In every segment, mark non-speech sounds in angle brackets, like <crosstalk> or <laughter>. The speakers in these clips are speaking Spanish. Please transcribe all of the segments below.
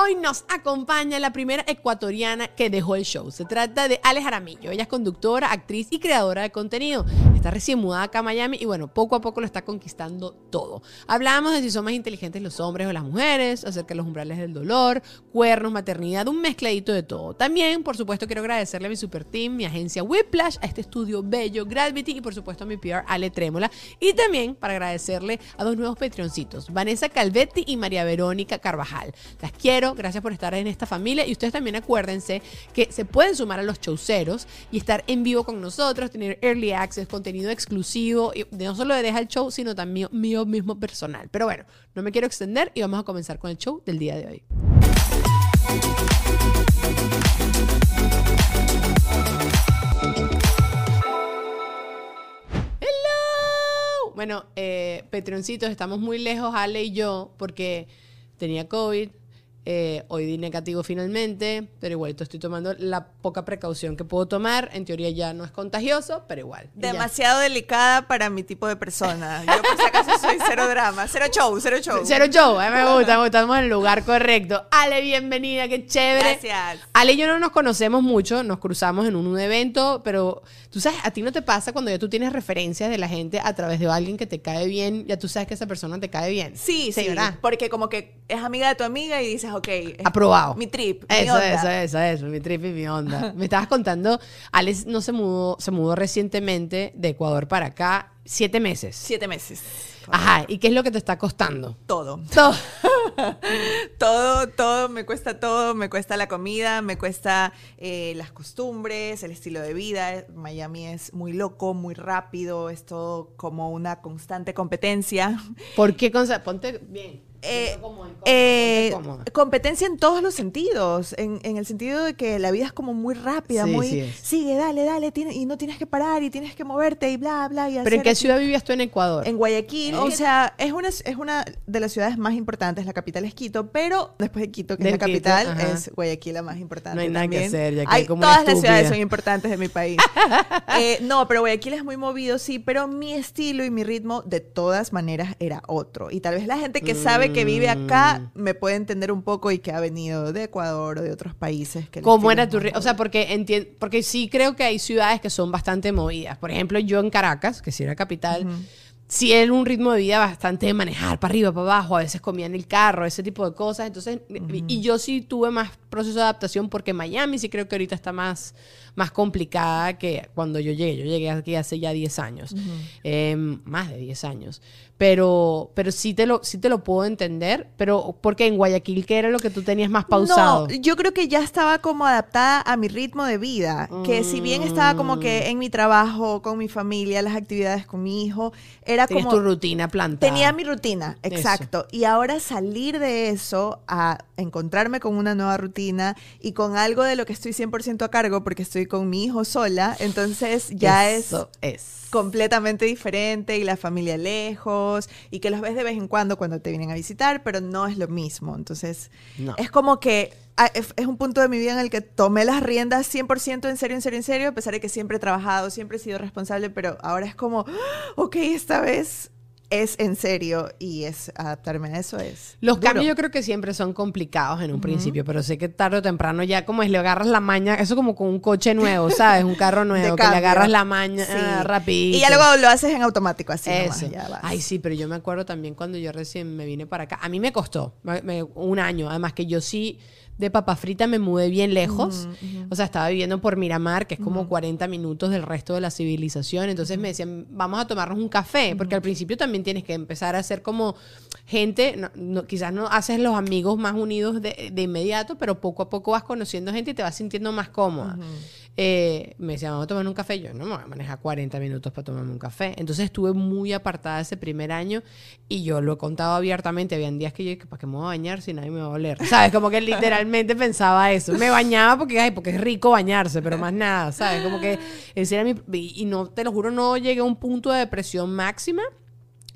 Hoy nos acompaña la primera ecuatoriana que dejó el show. Se trata de Ale Jaramillo. Ella es conductora, actriz y creadora de contenido. Está recién mudada acá a Miami y bueno, poco a poco lo está conquistando todo. Hablamos de si son más inteligentes los hombres o las mujeres, acerca de los umbrales del dolor, cuernos, maternidad, un mezcladito de todo. También, por supuesto, quiero agradecerle a mi super team, mi agencia Whiplash, a este estudio bello, Gravity y por supuesto a mi PR Ale Trémola. Y también para agradecerle a dos nuevos patroncitos, Vanessa Calvetti y María Verónica Carvajal. Las quiero gracias por estar en esta familia y ustedes también acuérdense que se pueden sumar a los showceros y estar en vivo con nosotros, tener early access, contenido exclusivo, y no solo de Deja el Show, sino también mío mismo personal. Pero bueno, no me quiero extender y vamos a comenzar con el show del día de hoy. Hello. Bueno, eh, estamos muy lejos, Ale y yo, porque tenía COVID, eh, hoy di negativo finalmente, pero igual estoy tomando la poca precaución que puedo tomar. En teoría ya no es contagioso, pero igual. Demasiado delicada para mi tipo de persona. Yo por si acaso soy cero drama, cero show, cero show. Cero show, me gusta, me gusta, estamos en el lugar correcto. Ale, bienvenida, qué chévere. Gracias. Ale y yo no nos conocemos mucho, nos cruzamos en un, evento, pero tú sabes, a ti no te pasa cuando ya tú tienes referencias de la gente a través de alguien que te cae bien, ya tú sabes que esa persona te cae bien. Sí, sí, ¿verdad? Porque como que es amiga de tu amiga y dices, ok. Aprobado. Mi trip. eso, eso, eso, eso, mi trip y mi onda. Me estabas contando, Alex no se mudó, se mudó recientemente de Ecuador para acá, siete meses. Siete meses. Ajá, ¿y qué es lo que te está costando? Todo. Todo. <laughs> todo, todo, me cuesta todo, me cuesta la comida, me cuesta eh, las costumbres, el estilo de vida. Miami es muy loco, muy rápido, es todo como una constante competencia. ¿Por qué? Ponte bien. Eh, eh, competencia en todos los sentidos, en, el sentido de que la vida es como muy rápida, muy sigue, dale, dale, y no tienes que parar y tienes que moverte y bla, bla. Y ¿Pero en qué ciudad vivías tú en Ecuador? En Guayaquil, o sea, es una, es una de las ciudades más importantes, la capital es Quito, pero después de Quito, que es la capital, es Guayaquil la más importante. No hay nada que hacer, ya que hay, Todas las ciudades son importantes de mi país. <laughs> Eh, no, pero Guayaquil es muy movido, sí, pero mi estilo y mi ritmo de todas maneras era otro. Y tal vez la gente que sabe que vive acá mm. me puede entender un poco y que ha venido de Ecuador o de otros países. Que ¿Cómo era tu O sea, porque, porque sí creo que hay ciudades que son bastante movidas. Por ejemplo, yo en Caracas, que sí era capital, sí era un ritmo de vida bastante de manejar para arriba, para abajo, a veces comía en el carro, ese tipo de cosas. Entonces, y yo sí tuve más proceso de adaptación porque Miami sí creo que ahorita está más, más complicada que cuando yo llegué. Yo llegué aquí hace ya 10 años, em, más de 10 años. Pero, pero sí, te lo, sí te lo puedo entender, pero porque en Guayaquil, ¿qué era lo que tú tenías más pausado? No, yo creo que ya estaba como adaptada a mi ritmo de vida, que si bien estaba como que mm. en mi trabajo, con mi familia, las actividades con mi hijo, era como... tu rutina plantada. Tenía mi rutina, exacto. Y ahora salir de eso a encontrarme con una nueva rutina y con algo de lo que estoy 100% a cargo porque estoy con mi hijo sola, entonces ya eso es. completamente diferente y la familia lejos y que los ves de vez en cuando cuando te vienen a visitar, pero no es lo mismo. Entonces, es como que ah, es un punto de mi vida en el que tomé las riendas 100% en serio, en serio, en serio, a pesar de que siempre he trabajado, siempre he sido responsable, pero ahora es como, ah, ok, esta vez es en serio y es adaptarme a eso es. Los cambios yo creo que siempre son complicados en un principio, pero sé que tarde o temprano ya como es le agarras la maña, eso como con un coche nuevo, ¿sabes? Un carro <laughs> nuevo, que le agarras la maña ah, rapidito. Y ya luego lo haces en automático así. Eso. Ay, sí, pero yo me acuerdo también cuando yo recién me vine para acá. A mí me costó un año, además que yo sí de papa frita me mudé bien lejos. O sea, estaba viviendo por Miramar, que es como 40 minutos del resto de la civilización. Entonces me decían, vamos a tomarnos un café, porque al principio también tienes que empezar a ser como gente, quizás no haces los amigos más unidos de, inmediato, pero poco a poco vas conociendo gente y te vas sintiendo más cómoda. Eh, me decía, vamos a tomar un café. Yo no me voy a manejar 40 minutos para tomarme un café. Entonces estuve muy apartada ese primer año y yo lo he contado abiertamente. Habían días que yo dije, ¿para qué me voy a bañar si nadie me va a oler? ¿Sabes? Como que literalmente <laughs> pensaba eso. Me bañaba porque, ay, porque es rico bañarse, pero más nada, ¿sabes? Como que ese era mi... Y no, te lo juro, no llegué a un punto de depresión máxima,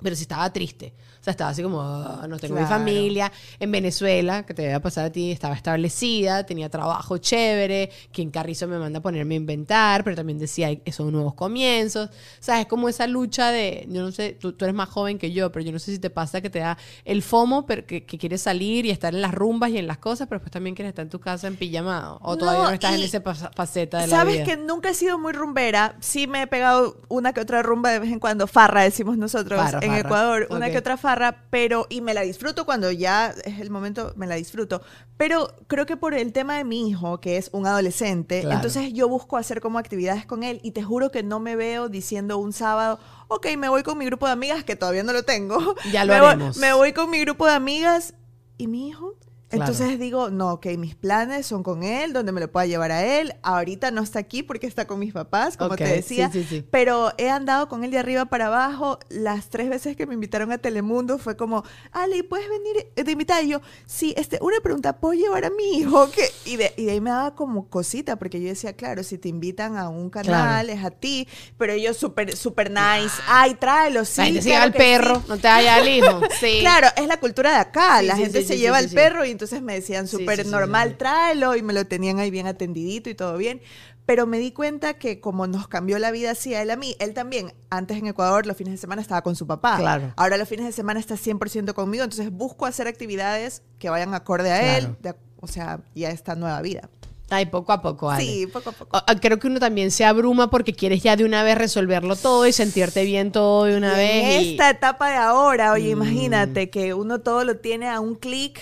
pero sí estaba triste. O sea, estaba así como, "Ah, no tengo mi Claro. familia. En Venezuela, que te debe pasar a ti, estaba establecida, tenía trabajo chévere, quien Carrizo me manda a ponerme a inventar, pero también decía, "Ay, son nuevos comienzos. O sea, es como esa lucha de, yo no sé, tú, tú eres más joven que yo, pero yo no sé si te pasa que te da el FOMO, pero que, que quieres salir y estar en las rumbas y en las cosas, pero pues también quieres estar en tu casa en pijamado. O todavía No, estás en esa faceta de la Sabes vida. que nunca he sido muy rumbera. Sí me he pegado una que otra rumba de vez en cuando. Farra, decimos nosotros Farra, en farra. Ecuador. Una Ok. que otra farra, pero... Y me la disfruto cuando ya es el momento, me la disfruto. Pero creo que por el tema de mi hijo, que es un adolescente, Claro. entonces yo busco hacer como actividades con él. Y te juro que no me veo diciendo un sábado... Ok, me voy con mi grupo de amigas, que todavía no lo tengo. Ya lo <laughs> me voy- haremos. me voy con mi grupo de amigas y mi hijo. Claro. Entonces digo, no, ok, mis planes son con él, donde me lo pueda llevar a él. Ahorita no está aquí porque está con mis papás, como te decía. sí, sí, sí. Pero he andado con él de arriba para abajo. Las tres veces que me invitaron a Telemundo fue como, Ali, ¿puedes venir de invitada? Y yo, sí, este, una pregunta, ¿puedo llevar a mi hijo? <laughs> ¿Qué? Y, de, y de ahí me daba como cosita, porque yo decía, claro, si te invitan a un canal, es a ti. Pero ellos súper, súper nice. Ay, tráelo, sí. La gente se claro lleva al perro, sí". no te vaya al hijo. <laughs> Sí. Claro, es la cultura de acá. La gente se lleva sí. perro y entonces me decían súper sí, sí, normal, sí. tráelo y me lo tenían ahí bien atendidito y todo bien. Pero me di cuenta que como nos cambió la vida así a él a mí, él también, antes en Ecuador, los fines de semana estaba con su papá. Claro. Ahora los fines de semana está 100% conmigo, entonces busco hacer actividades que vayan acorde a Claro. él, de- o sea, y a esta nueva vida. Ay, poco a poco, Ale. Sí, poco a poco. O- Creo que uno también se abruma porque quieres ya de una vez resolverlo todo y sentirte bien todo de una Y vez. En y- esta etapa de ahora, oye, Mm. imagínate que uno todo lo tiene a un clic.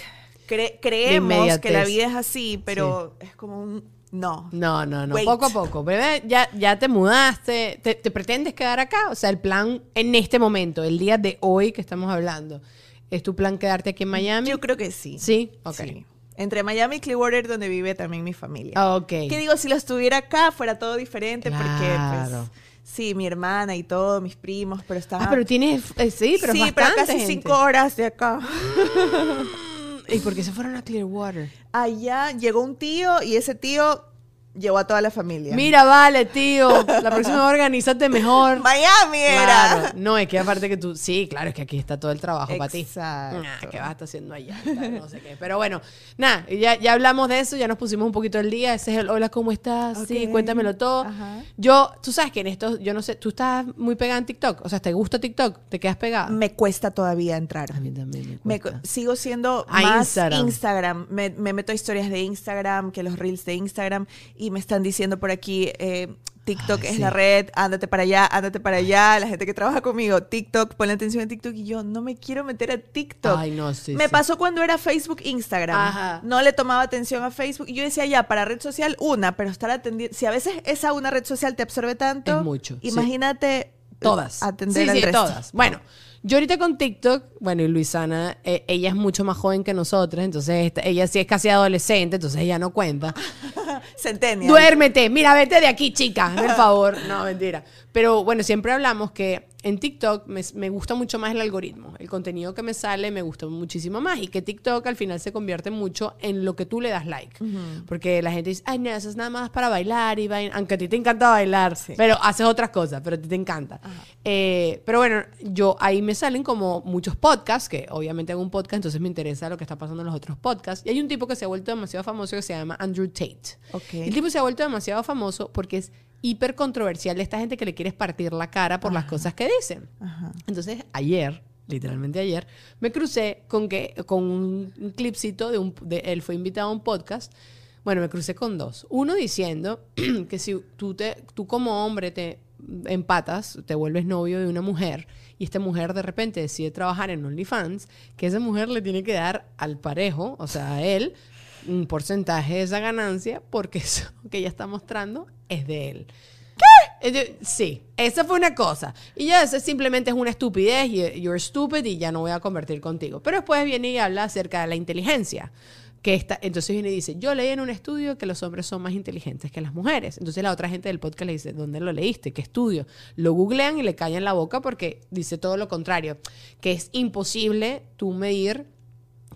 Cre- creemos que la vida es así, pero es como un no. No, no, no. Wait. Poco a poco. Bebé, ya, ya te mudaste. Te, te pretendes quedar acá? O sea, el plan en este momento, el día de hoy que estamos hablando, ¿es tu plan quedarte aquí en Miami? Yo creo que sí. Sí, ok. Sí. Entre Miami y Clearwater, donde vive también mi familia. Ah, Ok. Que digo, si lo estuviera acá, fuera todo diferente, Claro. porque pues. Sí, mi hermana y todo, mis primos, pero está. Ah, pero tienes. eh, sí, pero sí, es pero casi gente. cinco horas de acá. <laughs> ¿Y por qué se fueron a Clearwater? Allá llegó un tío y ese tío llevó a toda la familia. Mira, vale, tío. La próxima vez organízate mejor. <laughs> Miami era. Claro. No, es que aparte que tú. Sí, claro, es que aquí está todo el trabajo para ti. Exacto. Nah, ¿Qué vas a estar haciendo allá? No sé qué. Pero bueno, nada, ya, ya hablamos de eso, ya nos pusimos un poquito el día. Ese es el hola, ¿cómo estás? Sí, cuéntamelo todo. Ajá. Yo, tú sabes que en esto, yo no sé, tú estás muy pegada en TikTok. O sea, ¿te gusta TikTok? ¿Te quedas pegada? Me cuesta todavía entrar. A mí también me Me cuesta. co- sigo siendo A más Instagram. Instagram. Me, me meto a historias de Instagram, que los reels de Instagram, y me están diciendo por aquí, eh, TikTok Ay, es sí. la red, ándate para allá, ándate para allá, la gente que trabaja conmigo, TikTok, ponle atención a TikTok, y yo no me quiero meter a TikTok. Ay, no, sí, me sí. pasó cuando era Facebook, Instagram. Ajá. No le tomaba atención a Facebook, y yo decía, ya, para red social, una, pero estar atendiendo, si a veces esa una red social te absorbe tanto, Es mucho, sí. imagínate Todas. atender sí, al sí, resto. todas. Bueno, yo ahorita con TikTok, bueno, y Luisana, eh, ella es mucho más joven que nosotros, entonces esta- ella sí es casi adolescente, entonces ella no cuenta. <laughs> Centennial. Duérmete, mira, vete de aquí, chica, por favor. No, mentira. Pero bueno, siempre hablamos que en TikTok me, me gusta mucho más el algoritmo. El contenido que me sale me gusta muchísimo más. Y que TikTok al final se convierte mucho en lo que tú le das like. Porque la gente dice, ay, no, eso es nada más para bailar y vaina. Aunque a ti te encanta bailar, pero haces otras cosas, pero a ti te encanta. Eh, pero bueno, yo ahí me salen como muchos podcasts, que obviamente hago un podcast, entonces me interesa lo que está pasando en los otros podcasts. Y hay un tipo que se ha vuelto demasiado famoso que se llama Andrew Tate. El tipo se ha vuelto demasiado famoso porque es hiper controversial de esta gente que le quieres partir la cara por las cosas que dicen. Ajá. Entonces, ayer, literalmente ayer, me crucé con, que, con un, un clipcito de un... De, él fue invitado a un podcast. Bueno, me crucé con dos. Uno diciendo <clears throat> que si tú, te, tú como hombre te empatas, te vuelves novio de una mujer y esta mujer de repente decide trabajar en OnlyFans, que esa mujer le tiene que dar al parejo, o sea, a él, un porcentaje de esa ganancia porque <laughs> eso que ella está mostrando es de él. ¿Qué? Sí, esa fue una cosa. Y ya eso simplemente es una estupidez, y you're stupid y ya no voy a convertir contigo. Pero después viene y habla acerca de la inteligencia. que está, entonces viene y dice, yo leí en un estudio que los hombres son más inteligentes que las mujeres. Entonces la otra gente del podcast le dice, ¿dónde lo leíste? ¿Qué estudio? Lo googlean y le callan la boca porque dice todo lo contrario, que es imposible tú medir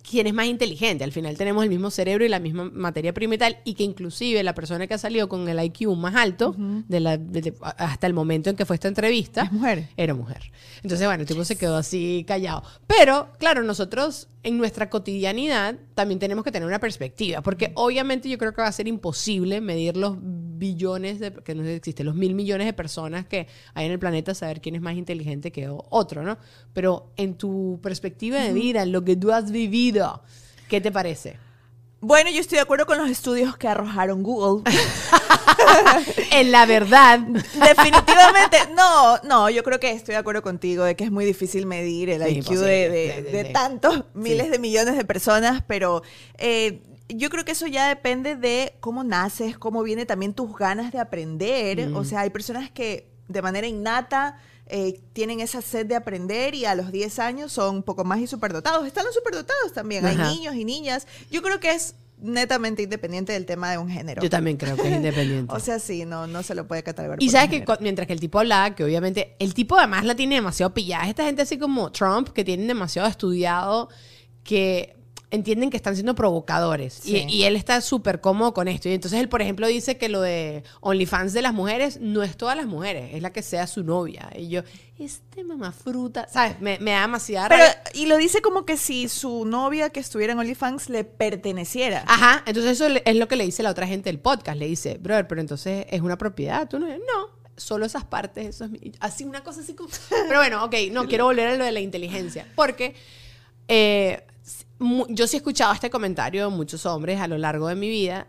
quién es más inteligente. Al final tenemos el mismo cerebro y la misma materia prima y tal, y que inclusive la persona que ha salido con el IQ más alto de la, de- hasta el momento en que fue esta entrevista Es mujer. era mujer. Entonces, bueno, el tipo se quedó así callado. Pero, claro, nosotros en nuestra cotidianidad también tenemos que tener una perspectiva, porque obviamente yo creo que va a ser imposible medir los billones, de, que no sé si existe, los mil millones de personas que hay en el planeta, saber quién es más inteligente que otro, ¿no? Pero en tu perspectiva de vida, en lo que tú has vivido, ¿qué te parece? Bueno, yo estoy de acuerdo con los estudios que arrojaron Google. <laughs> <laughs> En la verdad, Definitivamente, no, no, yo creo que estoy de acuerdo contigo de que es muy difícil medir el Sí, IQ imposible. de, de- tantos miles de millones de personas, pero eh, yo creo que eso ya depende de cómo naces, cómo viene también tus ganas de aprender. Mm. O sea, hay personas que de manera innata eh, tienen esa sed de aprender y a los 10 años son un poco más y superdotados. Están los superdotados también, Ajá. hay niños y niñas. Yo creo que es netamente independiente del tema de un género. yo también creo que es independiente. <laughs> O sea, sí, no, no se lo puede catalogar. Y por sabes que mientras que el tipo hablaba, que obviamente el tipo además la tiene demasiado pillada. Esta gente así como Trump, que tienen demasiado estudiado, que entienden que están siendo provocadores. Y- Sí. Y, él está súper cómodo con esto. Y entonces él, por ejemplo, dice que lo de OnlyFans de las mujeres no es todas las mujeres, es la que sea su novia. Y yo, este mamafruta, ¿sabes? Me, me da demasiada Pero, rabia. y lo dice como que si su novia que estuviera en OnlyFans le perteneciera. Ajá, entonces eso es lo que le dice la otra gente del podcast. Le dice, brother, pero entonces es una propiedad. Tú no, no, solo esas partes, eso es mi-". así una cosa así como. <laughs> Pero bueno, ok, no quiero volver a lo de la inteligencia, porque eh, yo sí he escuchado este comentario de muchos hombres a lo largo de mi vida.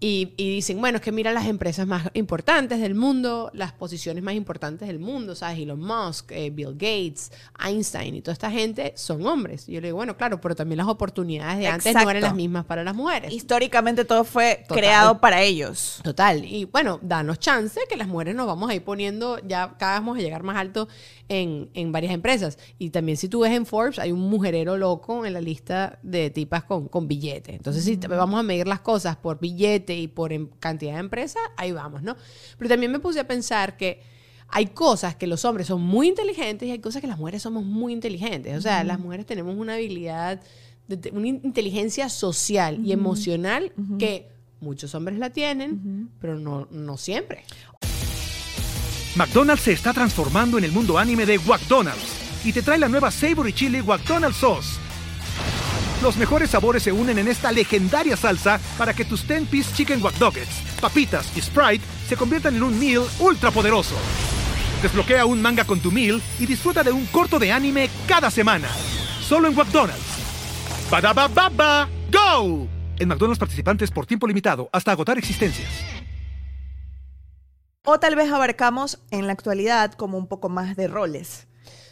Y, y dicen, bueno, es que mira las empresas más importantes del mundo, las posiciones más importantes del mundo, ¿sabes? Elon Musk, eh, Bill Gates, Einstein y toda esta gente son hombres. Y yo le digo, bueno, claro, pero también las oportunidades de antes no eran las mismas para las mujeres. Históricamente todo fue Total. creado para ellos. Total. Y bueno, danos chance que las mujeres nos vamos a ir poniendo, ya cada vez vamos a llegar más alto en, en varias empresas. Y también si tú ves en Forbes, hay un mujerero loco en la lista de tipas con, con billete. Entonces, si te- vamos a medir las cosas por y por em- cantidad de empresas, ahí vamos, ¿no? Pero también me puse a pensar que hay cosas que los hombres son muy inteligentes y hay cosas que las mujeres somos muy inteligentes. O sea, las mujeres tenemos una habilidad, de- una inteligencia social y emocional que muchos hombres la tienen, pero no, no siempre. McDonald's se está transformando en el mundo anime de McDonald's y te trae la nueva Savory Chili McDonald's Sauce. Los mejores sabores se unen en esta legendaria salsa para que tus 10-piece chicken wack Nuggets, papitas y Sprite se conviertan en un meal ultra poderoso. Desbloquea un manga con tu meal y disfruta de un corto de anime cada semana. Solo en McDonald's. Badaba baba, go. En McDonald's participantes por tiempo limitado hasta agotar existencias. O tal vez abarcamos en la actualidad como un poco más de roles.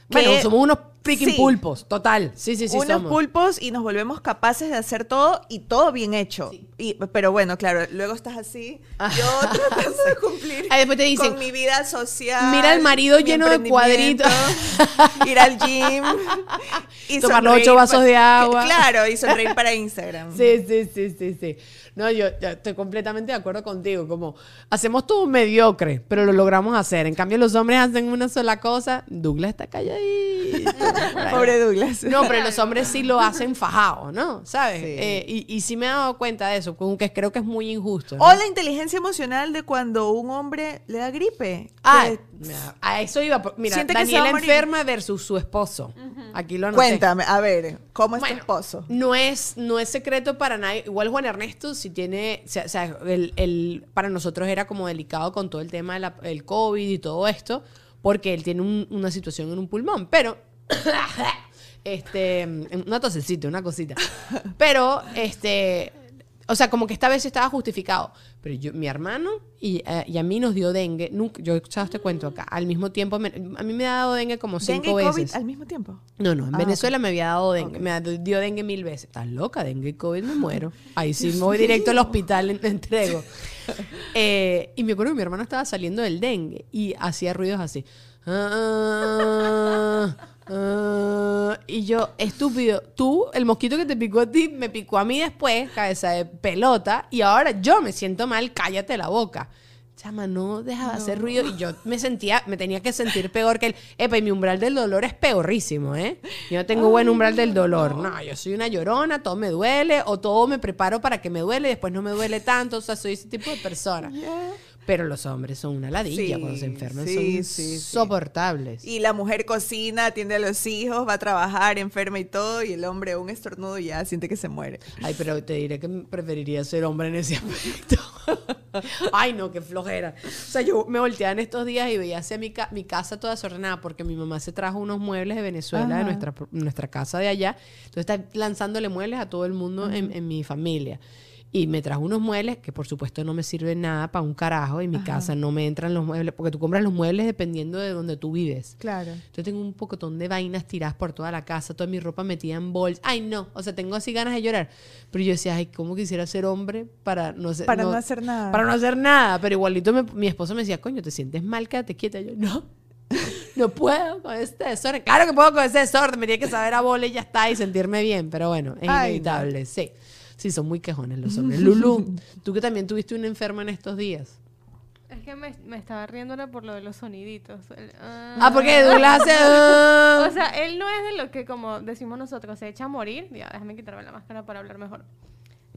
Bueno, Que- somos unos freaking sí, pulpos, total. Sí, sí, sí, unos somos. pulpos y nos volvemos capaces de hacer todo y todo bien hecho. Sí. Y, pero bueno, claro, luego estás así, Ah. yo <laughs> tratando de cumplir Ahí después te dicen, con mi vida social. "Mira al marido lleno de emprendimiento, <laughs> ir al gym <laughs> y Tomar los ocho vasos de agua. Claro, y sonreír para Instagram. Sí, sí, sí, sí, sí. No, yo, yo estoy completamente de acuerdo contigo. Como hacemos todo mediocre, pero lo logramos hacer. En cambio, los hombres hacen una sola cosa. Douglas está calladito. Pobre Douglas. No, pero los hombres sí lo hacen fajado, ¿no? ¿Sabes? Sí. Eh, y, y sí me he dado cuenta de eso, que creo que es muy injusto. ¿no? O la inteligencia emocional de cuando un hombre le da gripe. Ah, Que- a eso iba. Mira, Siente que se Daniela va a morir. enferma versus su esposo. Aquí lo anoté. Cuéntame, a ver, ¿cómo es Bueno, tu esposo? No es, no es secreto para nadie. Igual Juan Ernesto, si tiene, o sea, o sea, el, el- para nosotros era como delicado con todo el tema del COVID y todo esto, porque él tiene un- una situación en un pulmón, pero... <coughs> Este, una tosecita, una cosita. Pero, este, o sea, como que esta vez estaba justificado. Pero yo, mi hermano y, eh, y a mí nos dio dengue. Nunca, yo he echado este cuento acá. Al mismo tiempo, me- a mí me ha dado dengue como cinco ¿Dengue y COVID veces. al mismo tiempo? No, no, en Ah, Venezuela me había dado dengue, me dio dengue mil veces. Estás loca, dengue y COVID me muero. Ahí sí me voy directo al hospital, en- entrego. Eh, y me acuerdo que mi hermano estaba saliendo del dengue y hacía ruidos así. Ah, Ah, y yo, estúpido, tú, el mosquito que te picó a ti, me picó a mí después, cabeza de pelota, y ahora yo me siento mal, cállate la boca. Chama, no deja de hacer ruido. Y yo me sentía, me tenía que sentir peor que él. Epa, y mi umbral del dolor es peorrísimo, ¿eh? Yo no tengo buen umbral del dolor. No, yo soy una llorona, todo me duele, o todo me preparo para que me duele y después no me duele tanto. O sea, soy ese tipo de persona. Pero los hombres son una ladilla Sí, cuando se enferman, sí, son sí. insoportables. Y la mujer cocina, atiende a los hijos, va a trabajar, enferma y todo, y el hombre un estornudo ya siente que se muere. Ay, pero te diré que preferiría ser hombre en ese aspecto. <laughs> Ay, no, qué flojera. O sea, yo me volteaba en estos días y veía hacia mi, ca- mi casa toda desordenada porque mi mamá se trajo unos muebles de Venezuela, de nuestra, nuestra casa de allá. Entonces está lanzándole muebles a todo el mundo en, en mi familia. Y me trajo unos muebles que por supuesto no me sirven nada para un carajo. En mi casa no me entran los muebles, porque tú compras los muebles dependiendo de donde tú vives. Claro. Yo tengo un pocotón de vainas tiradas por toda la casa, toda mi ropa metida en bolsas. Ay, no, o sea, tengo así ganas de llorar. Pero yo decía, ay, ¿cómo quisiera ser hombre para no ser, Para no hacer nada. Para no hacer nada. Pero igualito me- mi esposo me decía, coño, ¿te sientes mal? Quédate quieta. Yo, no, no puedo con este desorden. Claro que puedo con ese desorden, me tiene que saber a bola y ya está y sentirme bien. Pero bueno, es Ay, inevitable, sí. Sí, son muy quejones los hombres. <laughs> Lulu, tú que también tuviste un enfermo en estos días. Es que me, me estaba riéndole por lo de los soniditos. El, Ah, porque Douglas hace... ah. <laughs> O sea, él no es de lo que, como decimos nosotros, se echa a morir. Ya, déjame quitarme la máscara para hablar mejor.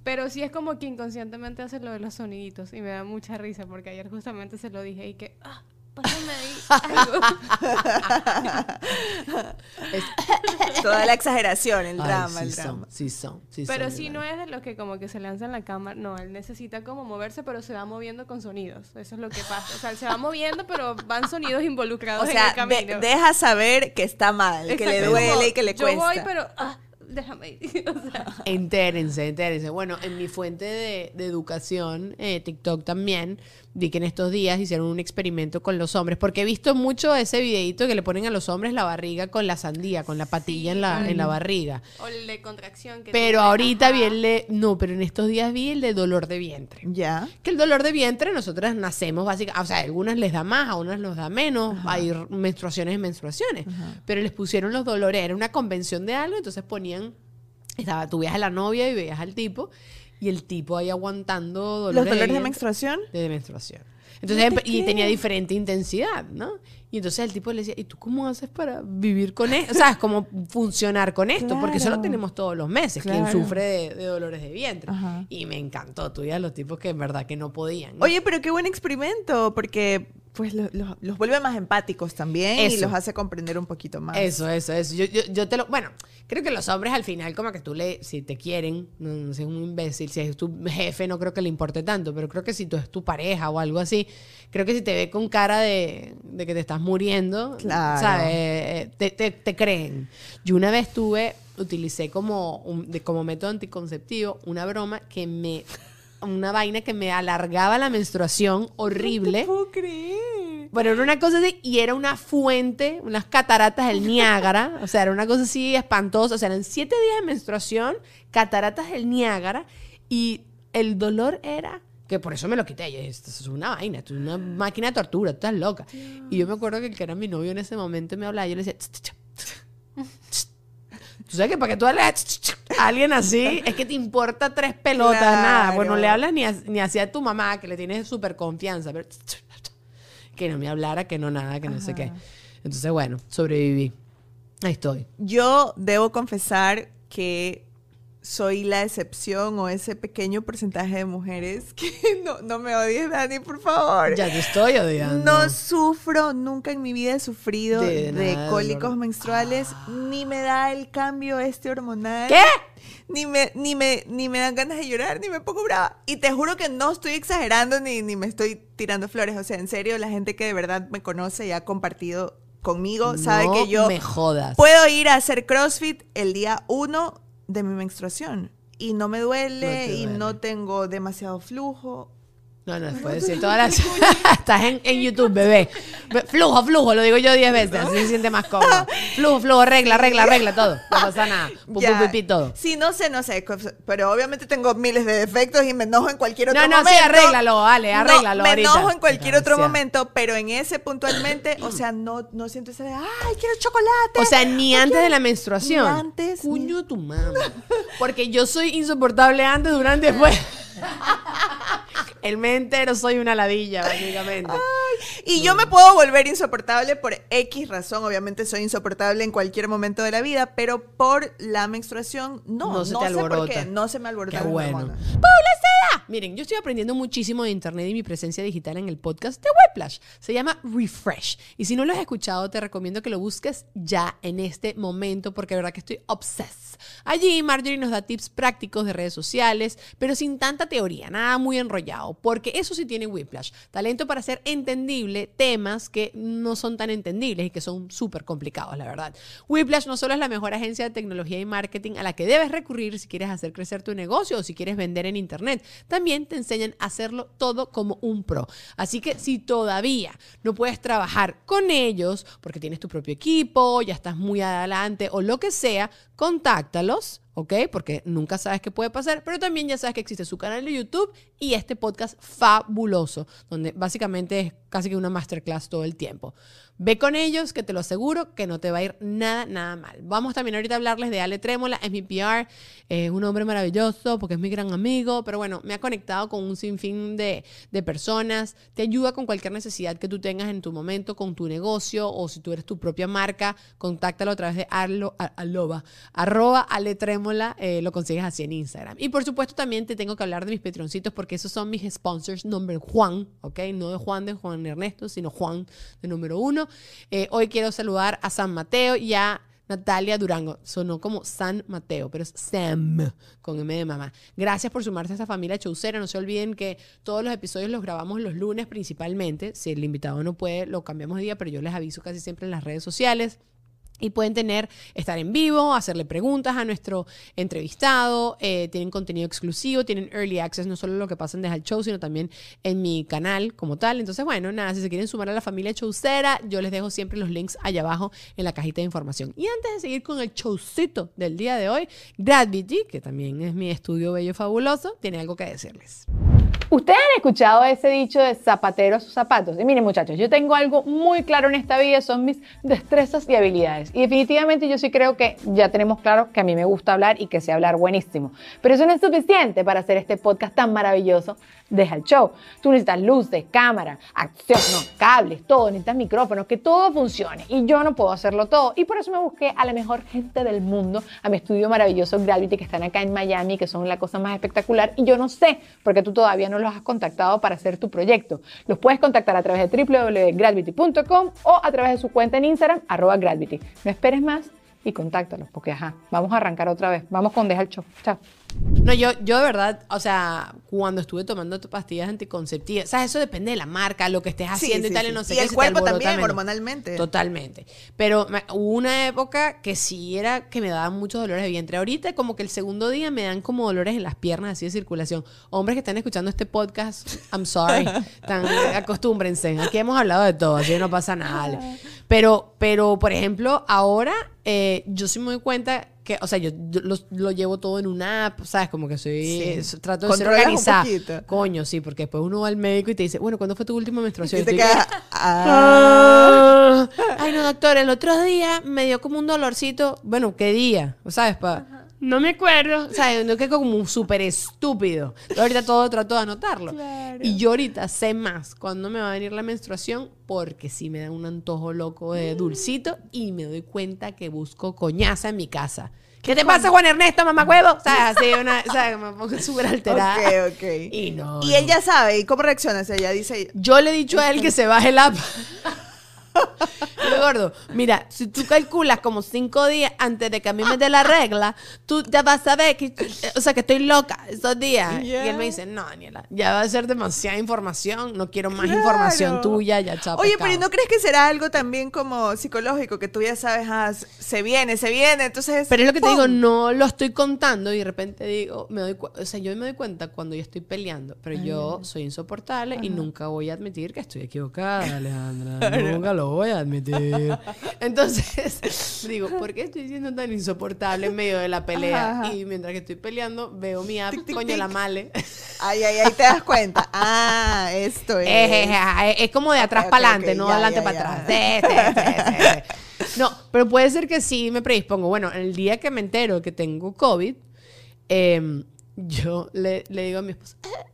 Pero sí es como que inconscientemente hace lo de los soniditos. Y me da mucha risa porque ayer justamente se lo dije y que, ah, pásame ahí algo. Toda la exageración, el Ay, drama, sí el son, drama. sí son, sí Pero son, sí de no es de lo que como que se lanza en la cámara. No, él necesita como moverse, pero se va moviendo con sonidos. Eso es lo que pasa. O sea, él se va moviendo, pero van sonidos involucrados O en el sea, de- camino. deja saber que está mal, que le duele como, y que le Yo cuesta. voy, pero ah, déjame ir. <laughs> O sea, Entérense, entérense. Bueno, en mi fuente de, de educación, eh, TikTok también, vi que en estos días hicieron un experimento con los hombres, porque he visto mucho ese videito que le ponen a los hombres la barriga con la sandía, con la patilla en, la, en la barriga. o el de contracción. Que Pero ahorita ajá. vi el de... No, pero en estos días vi el de dolor de vientre. Ya. Que el dolor de vientre, nosotras nacemos básicamente, o sea, a algunas les da más, a unas les da menos, hay menstruaciones y menstruaciones, pero les pusieron los dolores, era una convención de algo, entonces ponían, estaba, tú veías a la novia y veías al tipo, y el tipo ahí aguantando dolores, ¿Los dolores de menstruación? de menstruación. Entonces, te y tenía diferente intensidad, ¿no? Y entonces el tipo le decía, ¿y tú cómo haces para vivir con esto? O sea, es como funcionar con esto, porque eso lo tenemos todos los meses, quien sufre de, de dolores de vientre. Ajá. Y me encantó, tú ya los tipos que en verdad que no podían. ¿no? Oye, pero qué buen experimento, porque pues lo- lo- los vuelve más empáticos también y los hace comprender un poquito más. Eso, eso, eso. Yo, yo, yo te lo. Bueno, creo que los hombres al final, como que tú le. Si te quieren, no, no sé, un imbécil, si es tu jefe, no creo que le importe tanto, pero creo que si tú es tu pareja o algo así, creo que si te ve con cara de, de que te estás muriendo, Claro. ¿sabes? Eh, Te, te, te creen. Yo una vez tuve, utilicé como, un- de- como método anticonceptivo una broma que me. Una vaina que me alargaba la menstruación horrible. puedo creer. Bueno, era una cosa así y era una fuente, unas cataratas del Niágara. O sea, era una cosa así espantosa. O sea, eran siete días de menstruación, cataratas del Niágara y el dolor era que por eso me lo quité. Yo dije, esto es una vaina, esto es una máquina de tortura, tú estás loca. Y yo me acuerdo que el que era mi novio en ese momento me hablaba y yo le decía, "Ch, ch, ch, ch". Tú sabes que para que tú hables a alguien así, es que te importa tres pelotas, nada. Bueno, Claro. le hablas ni, a- ni hacia tu mamá, que le tienes súper confianza, pero que no me hablara, que no nada, que no sé qué. Entonces, bueno, sobreviví. Ahí estoy. Yo debo confesar que soy la excepción o ese pequeño porcentaje de mujeres <laughs> que no, no me odies, Dani, por favor. Ya te estoy odiando. No sufro, nunca en mi vida he sufrido De de, nada, cólicos dolor. menstruales, ni me da el cambio este hormonal. ¿Qué? Ni me, ni, me, ni me dan ganas de llorar, ni me pongo brava. Y te juro que no estoy exagerando ni, ni me estoy tirando flores. O sea, en serio, la gente que de verdad me conoce y ha compartido conmigo sabe que yo me jodas. puedo ir a hacer CrossFit el día uno de mi menstruación. Y no me duele, No y no tengo demasiado flujo. No, no, <laughs> puedes decir todas las... <laughs> Estás en, en YouTube, bebé. Be- Flujo, flujo, lo digo yo diez veces, así se siente más cómodo. Flujo, flujo, regla, regla, regla, todo. No pasa nada. Pu, Ya. pu, pi, pi, todo. Sí, no sé, no sé. Pero obviamente tengo miles de defectos y me enojo en cualquier otro No, no, sí, momento. arréglalo, Ale, No, arréglalo me ahorita. enojo en cualquier otro momento, pero en ese puntualmente, o sea, no, no siento ese de, ay, quiero chocolate. O sea, ni antes quiero-". de la menstruación. Ni antes. ni- Cuño tu <laughs> mamá. Porque yo soy insoportable antes, durante y después. El mes entero soy una ladilla, básicamente. Y yo me puedo volver insoportable por X razón. Obviamente soy insoportable en cualquier momento de la vida, pero por la menstruación no. No No, se te sé por qué. No se me alborota Qué bueno. hormona. Miren, yo estoy aprendiendo muchísimo de internet y mi presencia digital en el podcast de Whiplash. Se llama Refresh. Y si no lo has escuchado, te recomiendo que lo busques ya en este momento porque de verdad que estoy obsessed. Allí Marjorie nos da tips prácticos de redes sociales, pero sin tanta teoría, nada muy enrollado, porque eso sí tiene Whiplash. Talento para hacer entendible temas que no son tan entendibles y que son súper complicados, la verdad. Whiplash no solo es la mejor agencia de tecnología y marketing a la que debes recurrir si quieres hacer crecer tu negocio o si quieres vender en internet, también te enseñan a hacerlo todo como un pro. Así que si todavía no puedes trabajar con ellos porque tienes tu propio equipo, ya estás muy adelante o lo que sea, contáctalos. ¿ok? Porque nunca sabes qué puede pasar, pero también ya sabes que existe su canal de YouTube y este podcast fabuloso, donde básicamente es casi que una masterclass todo el tiempo. Ve con ellos, que te lo aseguro que no te va a ir nada, nada mal. Vamos también ahorita a hablarles de Ale Trémola, es mi PR, es un hombre maravilloso porque es mi gran amigo, pero bueno, me ha conectado con un sinfín de, de personas, te ayuda con cualquier necesidad que tú tengas en tu momento, con tu negocio o si tú eres tu propia marca, contáctalo a través de arlo, arroba Ale Trémola, eh, lo consigues así en Instagram. Y por supuesto también te tengo que hablar de mis patroncitos porque esos son mis sponsors number Juan, ¿ok? No de Juan de Juan Ernesto, sino Juan de número uno. Eh, hoy quiero saludar a San Mateo y a Natalia Durango. Sonó como San Mateo, pero es Sam con M de mamá. Gracias por sumarse a esta familia chaucera. No se olviden que todos los episodios los grabamos los lunes principalmente. Si el invitado no puede, lo cambiamos de día, pero yo les aviso casi siempre en las redes sociales. Y pueden tener, estar en vivo, hacerle preguntas a nuestro entrevistado, eh, tienen contenido exclusivo, tienen early access, no solo lo que pasa en el Show, sino también en mi canal como tal. Entonces, bueno, nada, si se quieren sumar a la familia showcera, yo les dejo siempre los links allá abajo en la cajita de información. Y antes de seguir con el showcito del día de hoy, Gravity, que también es mi estudio bello fabuloso, tiene algo que decirles. Ustedes han escuchado ese dicho de zapatero sus zapatos. Y miren muchachos, yo tengo algo muy claro en esta vida, son mis destrezas y habilidades. Y definitivamente yo sí creo que ya tenemos claro que a mí me gusta hablar y que sé hablar buenísimo. Pero eso no es suficiente para hacer este podcast tan maravilloso. Deja el show. Tú necesitas luces, cámara, acción, no, cables, todo, necesitas micrófonos, que todo funcione. Y yo no puedo hacerlo todo. Y por eso me busqué a la mejor gente del mundo, a mi estudio maravilloso Gravity, que están acá en Miami, que son la cosa más espectacular. Y yo no sé, porque tú todavía no los has contactado para hacer tu proyecto. Los puedes contactar a través de www.gravity.com o a través de su cuenta en Instagram, arroba Gravity. No esperes más y contáctalos, porque ajá, vamos a arrancar otra vez. Vamos con Deja el Show. Chao. No, yo, yo de verdad, o sea, cuando estuve tomando pastillas anticonceptivas, o sea, eso depende de la marca, lo que estés haciendo sí, y tal, sí. y no sé Y qué, el cuerpo también, menos. hormonalmente. Totalmente. Pero me- hubo una época que sí era que me daban muchos dolores de vientre. Ahorita, como que el segundo día me dan como dolores en las piernas, así de circulación. Hombres que están escuchando este podcast, I'm sorry, <laughs> tan, acostúmbrense. Aquí hemos hablado de todo, así que no pasa nada. Pero, pero, por ejemplo, ahora eh, yo sí me doy cuenta que, o sea, yo, yo lo, lo llevo todo en una app, ¿sabes? Como que soy, Sí. trato de ser organizada. Coño, sí, porque después uno va al médico y te dice, bueno, ¿cuándo fue tu última menstruación? Y te quedas, ah. Ah. Ay, no, doctor, el otro día me dio como un dolorcito. Bueno, ¿qué día? ¿Sabes? Pa? No me acuerdo. O sea, yo quedé como súper estúpido. Ahorita todo trato de anotarlo. Y yo ahorita sé más cuándo me va a venir la menstruación porque sí me da un antojo loco de dulcito y me doy cuenta que busco coñaza en mi casa. ¿Qué te pasa, Juan Ernesto, mamá huevo? ¿Sabes? <laughs> Así, una, ¿sabes? Me pongo súper alterada. Ok, ok. Y no. Y él ya sabe. ¿Y cómo reacciona? O sea, ella dice, Yo le he dicho a él que se baje el app. <laughs> Yo, gordo, mira, si tú calculas como cinco días antes de que a mí me dé la regla, tú ya vas a ver que, o sea, que estoy loca esos días. Y él me dice, no, Daniela, ya va a ser demasiada información, no quiero más Claro. información tuya, ya chao. Oye, pescado". pero ¿no crees que será algo también como psicológico? Que tú ya sabes, ah, se viene, se viene, entonces... Pero es lo que te digo, ¡pum! no lo estoy contando y de repente digo, me doy o sea, yo me doy cuenta cuando yo estoy peleando, pero yo soy insoportable y nunca voy a admitir que estoy equivocada, <laughs> Alejandra. Nunca lo voy a admitir. <laughs> Entonces, digo, ¿por qué estoy siendo tan insoportable en medio de la pelea? Ajá. Y mientras que estoy peleando, veo mi app, Tic, tic, coño, la male. Ay, ay, ay, te das cuenta. <laughs> Ah, esto es... Es, es, es, es como de atrás para adelante, no ya, adelante ya, para ya. atrás. Sí, sí, sí, sí, sí. <laughs> No, pero puede ser que sí me predispongo. Bueno, el día que me entero que tengo COVID, em, yo le, le digo a mi esposo, "Ah,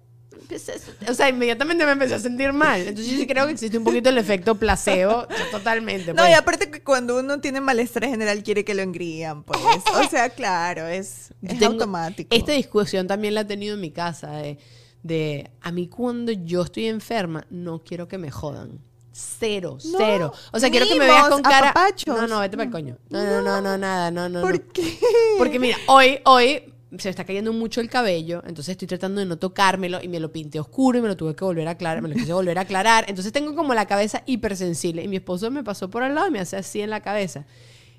empecé a sen-". o sea, inmediatamente me empecé a sentir mal. Entonces yo sí creo que existe un poquito el efecto placebo, totalmente. No, pues. y aparte que cuando uno tiene malestar general quiere que lo engrían, pues. O sea, claro, es, es tengo- automático. Esta discusión también la he tenido en mi casa de, de a mí cuando yo estoy enferma no quiero que me jodan. Cero, No, cero. O sea, quiero que me veas con cara. apapachos. No, no, vete para el coño. No, no, no, no, nada, no, no. ¿Por no. qué? Porque mira, hoy, hoy se me está cayendo mucho el cabello, entonces estoy tratando de no tocármelo y me lo pinté oscuro y me lo tuve que volver a aclarar, me lo quise volver a aclarar. Entonces tengo como la cabeza hipersensible y mi esposo me pasó por al lado y me hace así en la cabeza.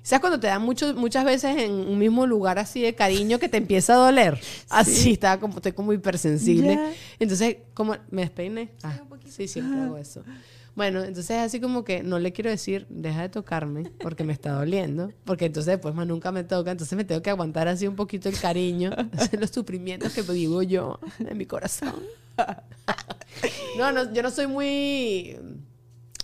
¿Sabes cuando te dan mucho, muchas veces en un mismo lugar así de cariño que te empieza a doler? <laughs> Así, estaba como, estoy como hipersensible. Ya. Entonces, como me despeiné. Ah, sí, siempre hago eso. <laughs> Bueno, entonces así como que no le quiero decir, deja de tocarme porque me está doliendo, porque entonces después más nunca me toca, entonces me tengo que aguantar así un poquito el cariño, <laughs> los sufrimientos que vivo yo en mi corazón. <laughs> No, no, yo no soy muy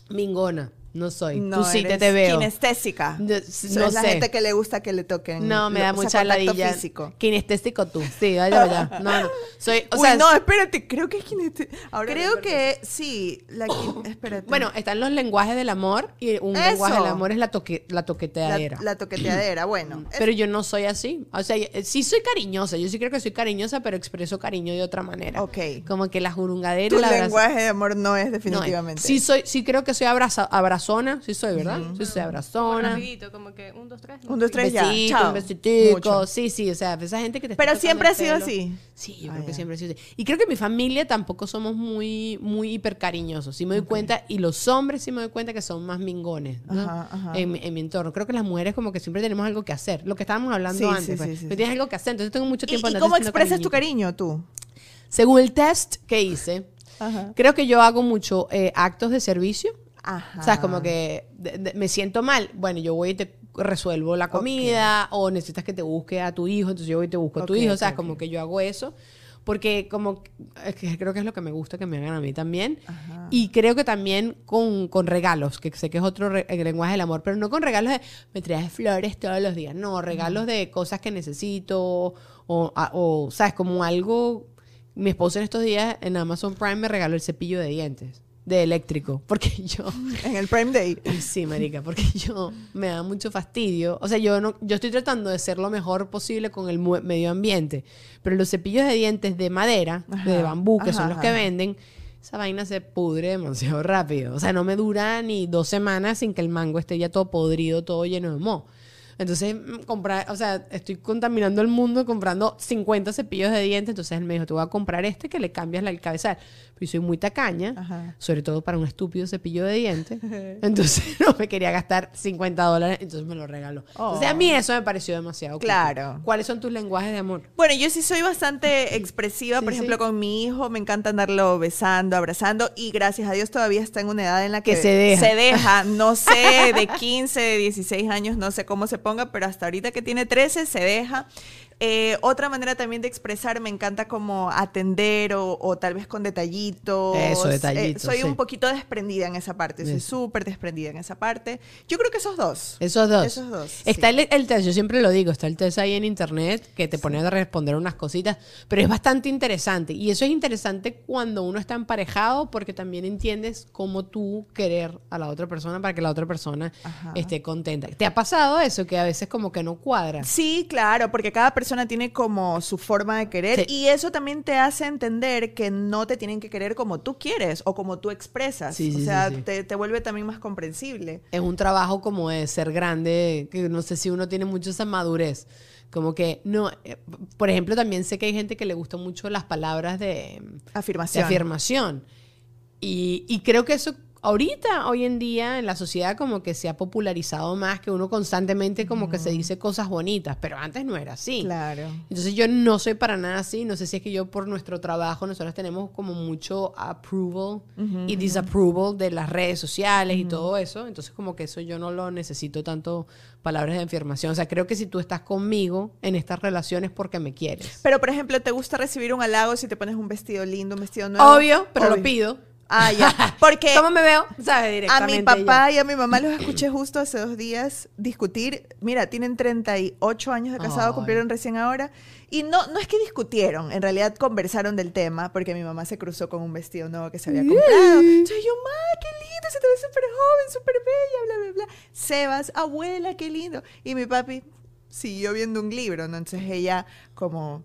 mingona, no soy. Tú sí te, eres te veo. Kinestésica. So, no es la sé. gente que le gusta que le toquen. No, me lo- da o sea, mucha ladilla. físico. Kinestésico tú. Sí, vaya, vaya. No, no. Soy, o Uy, sea, no, espérate, creo que es kinestésico. Creo que sí, la kin- <coughs> espérate. Bueno, están los lenguajes del amor y un Eso. lenguaje del amor es la, toque, la toqueteadera. la toqueteadera, bueno. <clears throat> Pero yo no soy así. O sea, eh, sí soy cariñosa. Yo sí creo que soy cariñosa, pero expreso cariño de otra manera. Ok. Como que la jurungadera tu la lenguaje de amor no es No, definitivamente. sí soy, sí creo que soy abraza- abrazona. Sí soy, ¿verdad? Sí soy abrazona. Rapidito, como que un, dos, tres. Un, dos, tres, ya. besito, Chao. un besitico. Mucho. Sí, sí, o sea, esa gente que te está Pero siempre ha sido así. Sí, yo Ah, creo que siempre ha sido así. Y creo que mi familia tampoco somos muy, muy hipercariñosos. Sí me doy cuenta, y los hombres sí me doy cuenta que son más mingones, ¿no? Ajá, ajá. En, mi- en mi entorno. Creo que las mujeres como que siempre tenemos algo que hacer. Lo que estábamos hablando Sí, antes. sí, pues. sí, sí, Me sí. tienes algo que hacer, entonces tengo mucho ¿Y, tiempo y andando cómo expresas tu cariño tú? Según el test que hice, Ajá. creo que yo hago mucho eh, actos de servicio. Ajá. O sea, como que de- de- me siento mal. Bueno, yo voy y te resuelvo la comida o necesitas que te busque a tu hijo, entonces yo voy y te busco a tu hijo. O sea, como que yo hago eso. Porque como es que creo que es lo que me gusta que me hagan a mí también. Ajá. Y creo que también con, con regalos, que sé que es otro re- el lenguaje del amor, pero no con regalos de me traes flores todos los días. No, regalos de cosas que necesito o, a- o, ¿sabes? Como algo... Mi esposo en estos días en Amazon Prime me regaló el cepillo de dientes, de eléctrico, <laughs> porque yo... En el Prime Day. Sí, marica, porque yo me da mucho fastidio. O sea, yo no, yo estoy tratando de ser lo mejor posible con el medio ambiente, pero los cepillos de dientes de madera, Ajá, de bambú, que son ajá, los que ajá. venden, esa vaina se pudre demasiado rápido. O sea, no me dura ni dos semanas sin que el mango esté ya todo podrido, todo lleno de moho. Entonces, mm, comprar, o sea, estoy contaminando el mundo comprando 50 cepillos de dientes. Entonces él me dijo, te voy a comprar este que le cambias el cabezal. Pero yo soy muy tacaña, Ajá. sobre todo para un estúpido cepillo de dientes. <laughs> Entonces <laughs> no me quería gastar 50 dólares, entonces me lo regaló. Entonces a mí eso me pareció demasiado. Claro. ¿Cuáles son tus lenguajes de amor? Bueno, yo sí soy bastante <laughs> expresiva, Sí, por sí. ejemplo, con mi hijo me encanta andarlo besando, abrazando y gracias a Dios todavía está en una edad en la que, Que se deja. se deja. No sé, de 15, de 16 años, no sé cómo se ponga, pero hasta ahorita que tiene 13 se deja. Eh, otra manera también de expresar, me encanta como atender o, o tal vez con detallitos. Eso, Eh, detallitos, soy sí. un poquito desprendida en esa parte, soy súper desprendida en esa parte. Yo creo que esos dos. Esos dos. Esos dos, Está sí. el, el test, yo siempre lo digo, está el test ahí en internet que te pone a responder unas cositas, pero es bastante interesante. Y eso es interesante cuando uno está emparejado porque también entiendes cómo tú querer a la otra persona para que la otra persona Ajá. esté contenta. ¿Te ha pasado eso? Que a veces como que no cuadra. Sí, claro, porque cada persona persona tiene como su forma de querer Sí. y eso también te hace entender que no te tienen que querer como tú quieres o como tú expresas. Sí, o sí, sea. Te, te vuelve también más comprensible. es un trabajo como de ser grande, que no sé si uno tiene mucho esa madurez. Como que, no, eh, por ejemplo, también sé que hay gente que le gustan mucho las palabras de, de Afirmación. afirmación. Y, y creo que eso ahorita, hoy en día, en la sociedad como que se ha popularizado más, que uno constantemente como que se dice cosas bonitas, pero antes no era así. Claro. Entonces yo no soy para nada así, no sé si es que yo por nuestro trabajo, nosotros tenemos como mucho approval y disapproval de las redes sociales y todo eso, entonces como que eso yo no lo necesito tanto palabras de afirmación, o sea, creo que si tú estás conmigo en estas relaciones porque me quieres. Pero, por ejemplo, ¿te gusta recibir un halago si te pones un vestido lindo, un vestido nuevo? Obvio, pero lo pido. Ah, ya. <laughs> Porque ¿Cómo me veo? ¿Sabes? a Directamente. mi papá y a mi mamá los escuché justo hace dos días discutir. Mira, tienen 38 años de casado, cumplieron recién ahora. Y no, no es que discutieron, en realidad conversaron del tema, porque mi mamá se cruzó con un vestido nuevo que se había comprado. Entonces yo, ma, qué lindo, se te ve súper joven, súper bella, bla, bla, bla. Sebas, abuela, qué lindo. Y mi papi siguió viendo un libro, ¿no? Entonces ella como,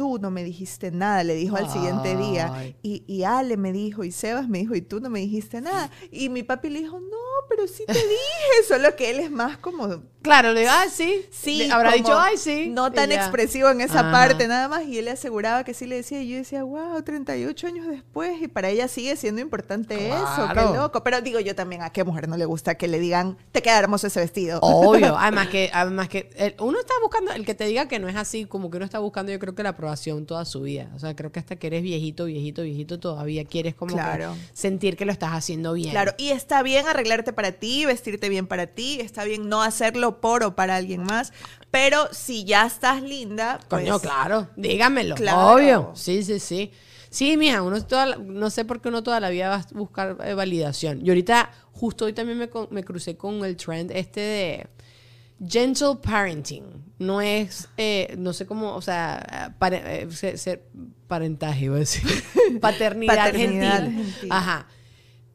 tú no me dijiste nada, le dijo al siguiente día. Y, y Ale me dijo, y Sebas me dijo, y tú no me dijiste nada. Y mi papi le dijo, no, pero sí te <laughs> dije, solo que él es más como Claro, le digo, ah, sí. Sí, Le- Habrá dicho, ay, sí. No tan expresivo en esa Ajá. parte nada más. Y él le aseguraba que sí le decía. Y yo decía, wow, 38 años después. Y para ella sigue siendo importante eso. Qué loco. Pero digo yo también, ¿a qué mujer no le gusta que le digan, te queda hermoso ese vestido? Obvio, <laughs> además que, además que el- uno está buscando, el que te diga que no es así, como que uno está buscando, yo creo que la aprobación toda su vida. O sea, creo que hasta que eres viejito, viejito, viejito, todavía quieres como que sentir que lo estás haciendo bien. Claro, y está bien arreglarte para ti, vestirte bien para ti, está bien no hacerlo por o para alguien más, pero si ya estás linda, pues, Coño, claro, dígamelo. Claro. Obvio. Sí, sí, sí. Sí, mija, uno toda no sé por qué uno toda la vida va a buscar eh, validación. Y ahorita, justo hoy también me, me crucé con el trend este de gentle parenting. No es, eh, no sé cómo, o sea, eh, ser, ser- parentaje, iba a decir. <laughs> Paternidad, Paternidad gentil. gentil. Ajá.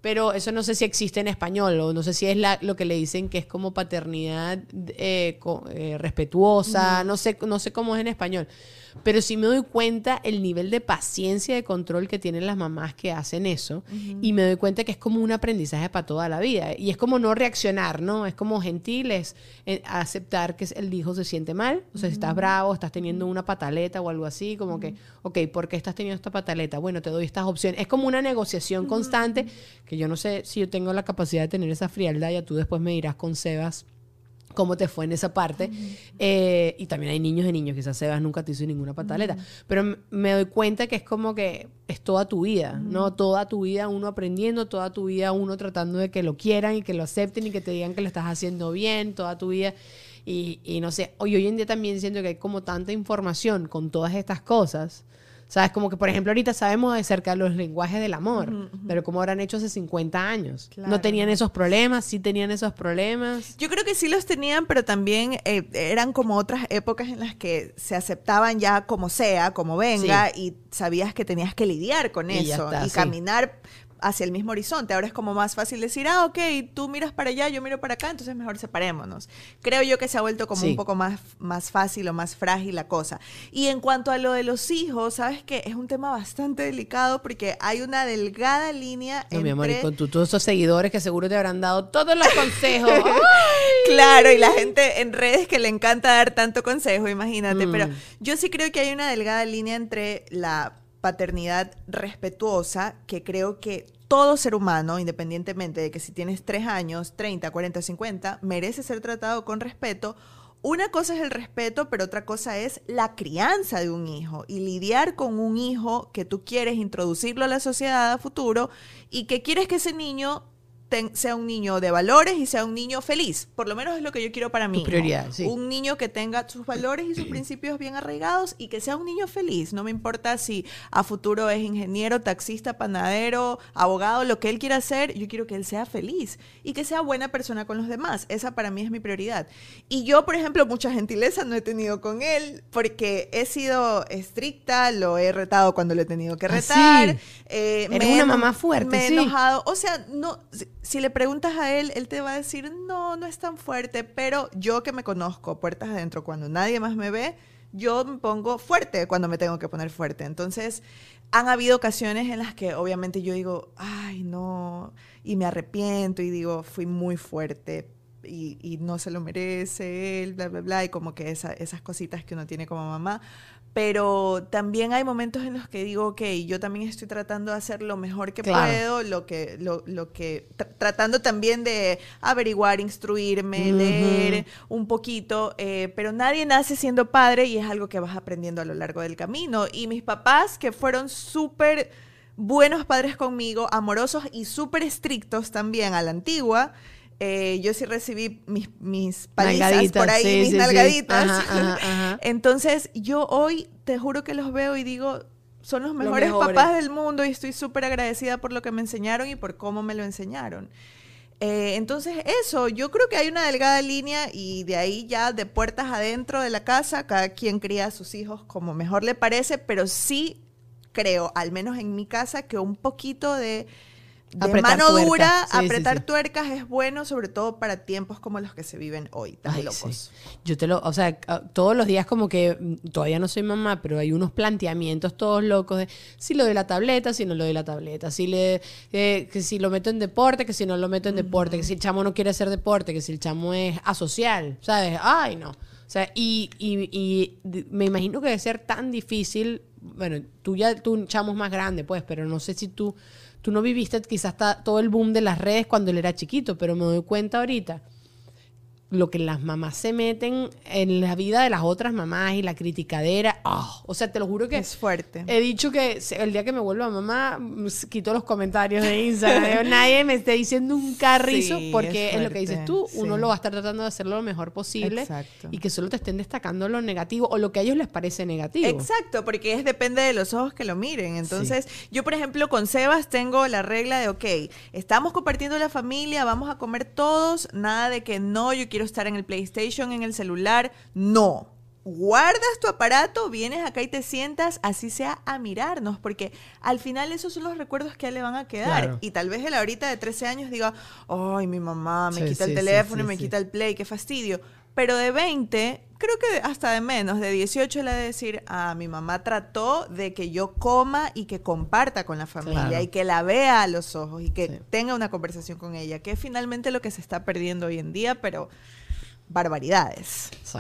Pero eso no sé si existe en español o no sé si es la- lo que le dicen que es como paternidad eh, co- eh, respetuosa, no sé, no sé cómo es en español. Pero sí me doy cuenta el nivel de paciencia y de control que tienen las mamás que hacen eso. Y me doy cuenta que es como un aprendizaje para toda la vida. Y es como no reaccionar, ¿no? Es como gentil, es eh, aceptar que el hijo se siente mal. O sea, si estás bravo, estás teniendo una pataleta o algo así, como que, ok, ¿por qué estás teniendo esta pataleta? Bueno, te doy estas opciones. Es como una negociación constante que yo no sé si yo tengo la capacidad de tener esa frialdad. Ya tú después me dirás con Sebas cómo te fue en esa parte. Eh, y también hay niños de niños, quizás Sebas nunca te hizo ninguna pataleta. Pero me doy cuenta que es como que es toda tu vida, ¿no? Toda tu vida uno aprendiendo, toda tu vida uno tratando de que lo quieran y que lo acepten y que te digan que lo estás haciendo bien, toda tu vida. Y, y no sé, hoy, hoy en día también siento que hay como tanta información con todas estas cosas. ¿Sabes? Como que, por ejemplo, ahorita sabemos acerca de los lenguajes del amor, pero como habrán hecho hace 50 años. No Claro. tenían esos problemas, sí tenían esos problemas. Yo creo que sí los tenían, pero también eh, eran como otras épocas en las que se aceptaban ya como sea, como venga, y sabías que tenías que lidiar con Y eso está, y sí. caminar hacia el mismo horizonte. Ahora es como más fácil decir, ah, ok, tú miras para allá, yo miro para acá, entonces mejor separémonos. Creo yo que se ha vuelto como Sí. un poco más, más fácil o más frágil la cosa. Y en cuanto a lo de los hijos, sabes que es un tema bastante delicado porque hay una delgada línea No, mi entre... amor, y con tu- todos esos seguidores que seguro te habrán dado todos los consejos. <laughs> Claro, y la gente en redes que le encanta dar tanto consejo, imagínate. Mm. Pero yo sí creo que hay una delgada línea entre la paternidad respetuosa, que creo que todo ser humano, independientemente de que si tienes 3 años, 30, 40, 50, merece ser tratado con respeto. Una cosa es el respeto, pero otra cosa es la crianza de un hijo y lidiar con un hijo que tú quieres introducirlo a la sociedad a futuro y que quieres que ese niño ten- sea un niño de valores y sea un niño feliz. Por lo menos es lo que yo quiero para mí. prioridad, sí. Un niño que tenga sus valores y sus principios bien arraigados y que sea un niño feliz. No me importa si a futuro es ingeniero, taxista, panadero, abogado, lo que él quiera hacer, yo quiero que él sea feliz y que sea buena persona con los demás. Esa para mí es mi prioridad. Y yo, por ejemplo, mucha gentileza no he tenido con él porque he sido estricta, lo he retado cuando lo he tenido que Ah, retar. sí. eh, Eres me he una mamá fuerte, Me he sí. enojado. O sea, no, si, le preguntas a él, él te va a decir, no, no es tan fuerte, pero yo que me conozco puertas adentro cuando nadie más me ve, yo me pongo fuerte cuando me tengo que poner fuerte. Entonces, han habido ocasiones en las que obviamente yo digo, ay, no, y me arrepiento y digo, fui muy fuerte y, y no se lo merece él, bla, bla, bla, y como que esa- esas cositas que uno tiene como mamá. Pero también hay momentos en los que digo, ok, yo también estoy tratando de hacer lo mejor que Claro. puedo, lo que, lo, lo que, tra- tratando también de averiguar, instruirme, leer un poquito, eh, pero nadie nace siendo padre y es algo que vas aprendiendo a lo largo del camino. Y mis papás, que fueron súper buenos padres conmigo, amorosos y súper estrictos también a la antigua, eh, yo sí recibí mis, mis palizas Nalgaditas, por ahí, sí, mis sí, sí. nalgaditas. Ajá, ajá, <laughs> ajá. Entonces, yo hoy te juro que los veo y digo, son los mejores mejores. papás del mundo y estoy súper agradecida por lo que me enseñaron y por cómo me lo enseñaron. Eh, entonces, eso, yo creo que hay una delgada línea y de ahí ya de puertas adentro de la casa, cada quien cría a sus hijos como mejor le parece, pero sí creo, al menos en mi casa, que un poquito de, de Apretar mano dura, Sí, apretar sí. tuercas es bueno, sobre todo para tiempos como los que se viven hoy, tan Ay, locos. Yo te lo, o sea, a- todos los días como que mm, todavía no soy mamá, pero hay unos planteamientos todos locos de si lo de la tableta, si no lo de la tableta, si le eh, que si lo meto en deporte, que si no lo meto en deporte, que si el chamo no quiere hacer deporte, que si el chamo es asocial, ¿sabes? Ay, no. O sea, y, y, me imagino que debe ser tan difícil, bueno, tú ya, tú chamo es más grande, pues, pero no sé si tú, tú no viviste quizás todo el boom de las redes cuando él era chiquito, pero me doy cuenta ahorita lo que las mamás se meten en la vida de las otras mamás y la criticadera. ah, o sea, te lo juro que Es fuerte. he dicho que el día que me vuelva mamá, quito los comentarios de Instagram. Nadie me esté diciendo un carrizo Sí, porque es es lo que dices tú. Uno sí. lo va a estar tratando de hacerlo lo mejor posible Exacto. y que solo te estén destacando lo negativo o lo que a ellos les parece negativo. Exacto, porque es depende de los ojos que lo miren. Entonces, yo, por ejemplo, con Sebas tengo la regla de, ok, estamos compartiendo la familia, vamos a comer todos, nada de que no, yo quiero estar en el PlayStation, en el celular, no. Guardas tu aparato, vienes acá y te sientas, así sea a mirarnos, porque al final esos son los recuerdos que a él le van a quedar. Claro. Y tal vez él ahorita de 13 años diga, ay, mi mamá me Sí, quita sí, el teléfono sí, y me quita el play, qué fastidio. Pero de 20, creo que hasta de menos, de 18 le de decir, a mi mamá trató de que yo coma y que comparta con la familia Claro. y que la vea a los ojos y que Sí. tenga una conversación con ella, que es finalmente lo que se está perdiendo hoy en día, pero barbaridades. Sí.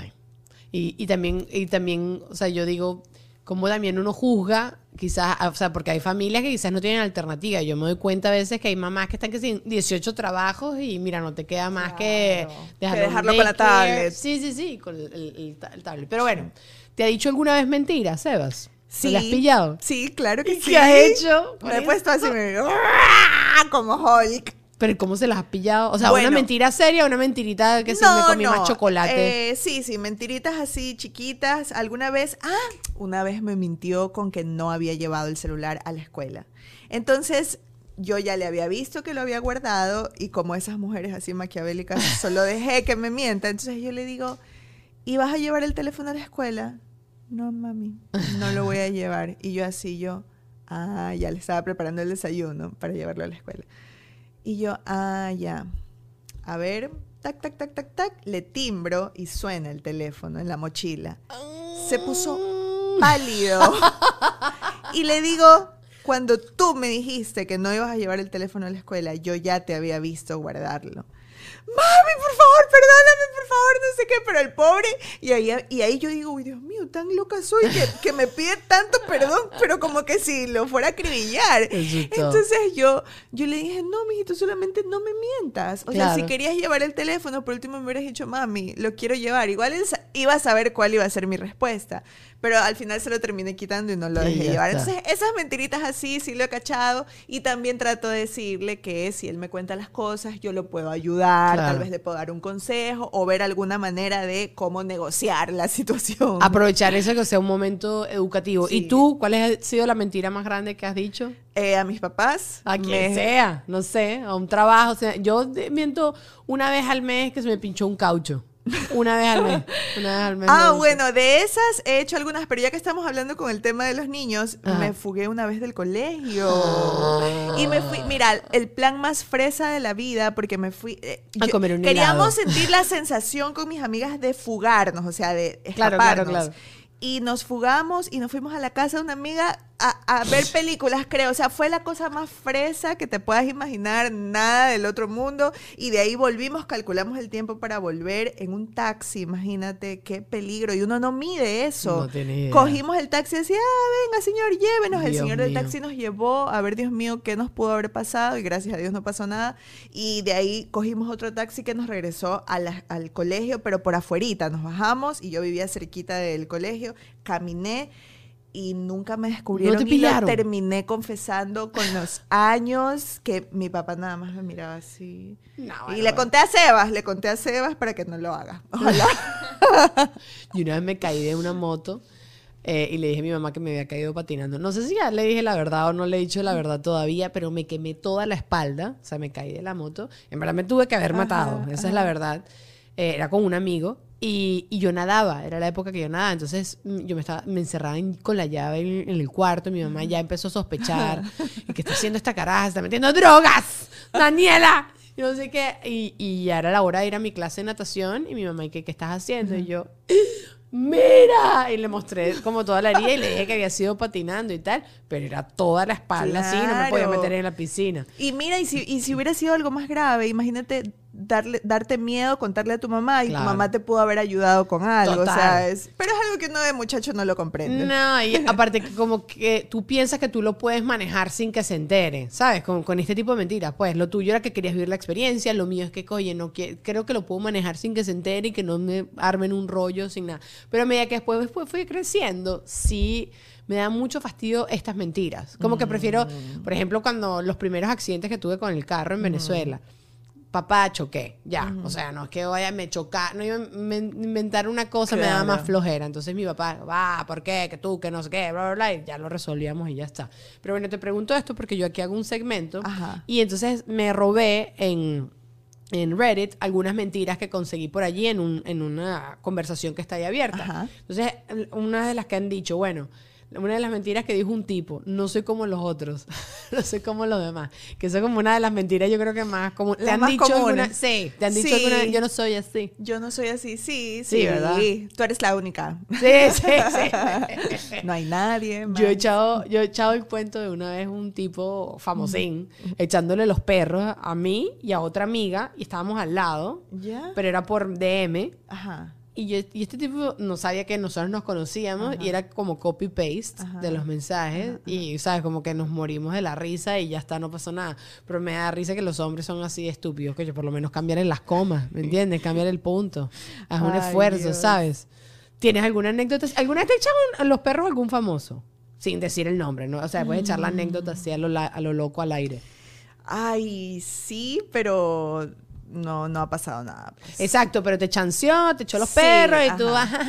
Y, y también, y también, o sea, yo digo, como también uno juzga, quizás, o sea, porque hay familias que quizás no tienen alternativa. Yo me doy cuenta a veces que hay mamás que están que sin 18 trabajos y mira, no te queda más que Claro. Que dejarlo con la tablet. Sí, sí, sí, con el, el- el ta- el tablet. Pero bueno, ¿te ha dicho alguna vez mentira, Sebas? ¿Se le has pillado? Sí, claro que ¿Y <laughs> sí. qué has hecho Me he puesto esto? así, me <laughs> "Ah", como Hulk. Pero ¿cómo se las has pillado? O sea, Bueno. una mentira seria, una mentirita que se me comí más chocolate. Eh, sí, sí, mentiritas así chiquitas. Alguna vez, ah, una vez me mintió con que no había llevado el celular a la escuela. Entonces, yo ya le había visto que lo había guardado y como esas mujeres así maquiavélicas, <laughs> solo dejé que me mienta. Entonces yo le digo, ¿y vas a llevar el teléfono a la escuela? No, mami, no lo voy a <laughs> llevar. Y yo así, yo, ah, ya le estaba preparando el desayuno para llevarlo a la escuela. Y yo, ah, ya. A ver, tac, tac, tac, tac, tac. Le timbro y suena el teléfono en la mochila. Se puso pálido. <laughs> y le digo, cuando tú me dijiste que no ibas a llevar el teléfono a la escuela, yo ya te había visto guardarlo. Mami, por favor, perdóname, por favor, no sé qué, pero el pobre. Y ahí, y ahí yo digo, uy, Dios mío, tan loca soy que, que me pide tanto perdón, pero como que si lo fuera a acribillar. Entonces yo, yo le dije, no, mijito, solamente no me mientas. O sea, si Claro. querías llevar el teléfono, por último me hubieras dicho, mami, lo quiero llevar. Igual él iba a saber cuál iba a ser mi respuesta. Pero al final se lo terminé quitando y no lo dejé llevar. está. Entonces, esas mentiritas así sí lo he cachado. Y también trato de decirle que si él me cuenta las cosas, yo lo puedo ayudar. Claro. Tal vez le puedo dar un consejo o ver alguna manera de cómo negociar la <laughs> situación. Aprovechar eso que sea un momento educativo. Sí. ¿Y tú, cuál ha sido la mentira más grande que has dicho? Eh, a mis papás. A quien me- sea, no sé, a un trabajo. o sea, yo miento una vez al mes que se me pinchó un caucho. Una vez al mes. <laughs> Una vez al mes. Ah, bueno, de esas he hecho algunas, pero ya que estamos hablando con el tema de los niños, Ajá. me fugué una vez del colegio. Y me fui, mira, el plan más fresa de la vida, porque me fui... eh, A yo- comer un Queríamos helado. sentir la sensación con mis amigas de fugarnos, o sea, de Claro, claro, escaparnos. claro. y nos fugamos y nos fuimos a la casa de una amiga a, a ver películas, creo. O sea, fue la cosa más fresa que te puedas imaginar, nada del otro mundo. Y de ahí volvimos, calculamos el tiempo para volver en un taxi. Imagínate qué peligro. Y uno no mide eso. No idea. Cogimos el taxi y decía, ah, venga, señor, llévenos. el señor del taxi nos llevó a ver, Dios mío, qué nos pudo haber pasado. Y gracias a Dios no pasó nada. Y de ahí cogimos otro taxi que nos regresó a la- al colegio, pero por afuerita. Nos bajamos y yo vivía cerquita del colegio. Caminé y nunca me descubrieron. ¿No te y lo pillaron? terminé confesando con los años que mi papá nada más me miraba así. No, y le conté a Sebas, le conté a Sebas para que no lo haga. <laughs> Ojalá. Y una vez me caí de una moto eh, y le dije a mi mamá que me había caído patinando. No sé si ya le dije la verdad o no le he dicho la verdad todavía, pero me quemé toda la espalda. O sea, me caí de la moto. En verdad me tuve que haber Ajá, matado. Esa es la verdad. Eh, era con un amigo. Y, y yo nadaba, era la época que yo nadaba, entonces mm, yo me estaba, me encerraba en- con la llave en, en el cuarto, mi mamá ya empezó a sospechar, ¿y qué está haciendo esta caraja? ¿Se está metiendo drogas, Daniela, y no sé qué, y, y ya era la hora de ir a mi clase de natación, y mi mamá, ¿y qué, qué estás haciendo? Y yo, ¡mira! Y le mostré como toda la herida y le dije que había sido patinando y tal, pero era toda la espalda así, no me podía meter en la piscina. Y mira, y si, y si hubiera sido algo más grave, imagínate darle, darte miedo, contarle a tu mamá y Claro. tu mamá te pudo haber ayudado con algo. O sea, Total. es- pero es algo que uno de muchacho no lo comprende. No, y <laughs> aparte que como que tú piensas que tú lo puedes manejar sin que se entere, ¿sabes? Con, con este tipo de mentiras. Pues lo tuyo era que querías vivir la experiencia, lo mío es que, oye, no creo que lo puedo manejar sin que se entere y que no me armen un rollo sin nada. Pero a medida que después, después fui creciendo, sí me da mucho fastidio estas mentiras. Como que prefiero, por ejemplo, cuando los primeros accidentes que tuve con el carro en Venezuela. Papá, choqué, ya. O sea, no es que vaya, me chocar, no iba a me- inventar una cosa, me daba más flojera. Entonces mi papá, va, ¿por qué? Que tú, que no sé qué, bla, bla, bla. Y ya lo resolvíamos y ya está. Pero bueno, te pregunto esto porque yo aquí hago un segmento Ajá. y entonces me robé en, en Reddit algunas mentiras que conseguí por allí en, un- en una conversación que está ahí abierta. Ajá. Entonces, una de las que han dicho, bueno, una de las mentiras que dijo un tipo, no soy como los otros, <laughs> no soy como los demás. Que eso es como una de las mentiras, yo creo que más como ¿Te han más dicho alguna? Sí, te han dicho Sí. alguna yo no soy así. Yo no soy así. Sí, Sí, sí. ¿verdad? Tú eres la única. Sí, sí, sí. <laughs> No hay nadie. más. Yo he echado, yo he echado el cuento de una vez un tipo famosín echándole los perros a mí y a otra amiga y estábamos al lado, ¿Ya? pero era por DM. Ajá. Y, yo, y este tipo no sabía que nosotros nos conocíamos y era como copy-paste Ajá. de los mensajes. Y, ¿sabes? Como que nos morimos de la risa y ya está, no pasó nada. Pero me da risa que los hombres son así estúpidos, que yo por lo menos cambiar en las comas, ¿me entiendes? Cambiar el punto. Haz un Ay, esfuerzo, Dios. ¿sabes? ¿Tienes alguna anécdota? ¿Alguna vez te echaron a los perros algún famoso? Sin decir el nombre, ¿no? O sea, puedes echar la anécdota así a lo, a lo loco al aire. Ay, sí, pero no, no ha pasado nada. pues. Exacto, pero te chanceó, te echó los Sí, perros y tú, ajá.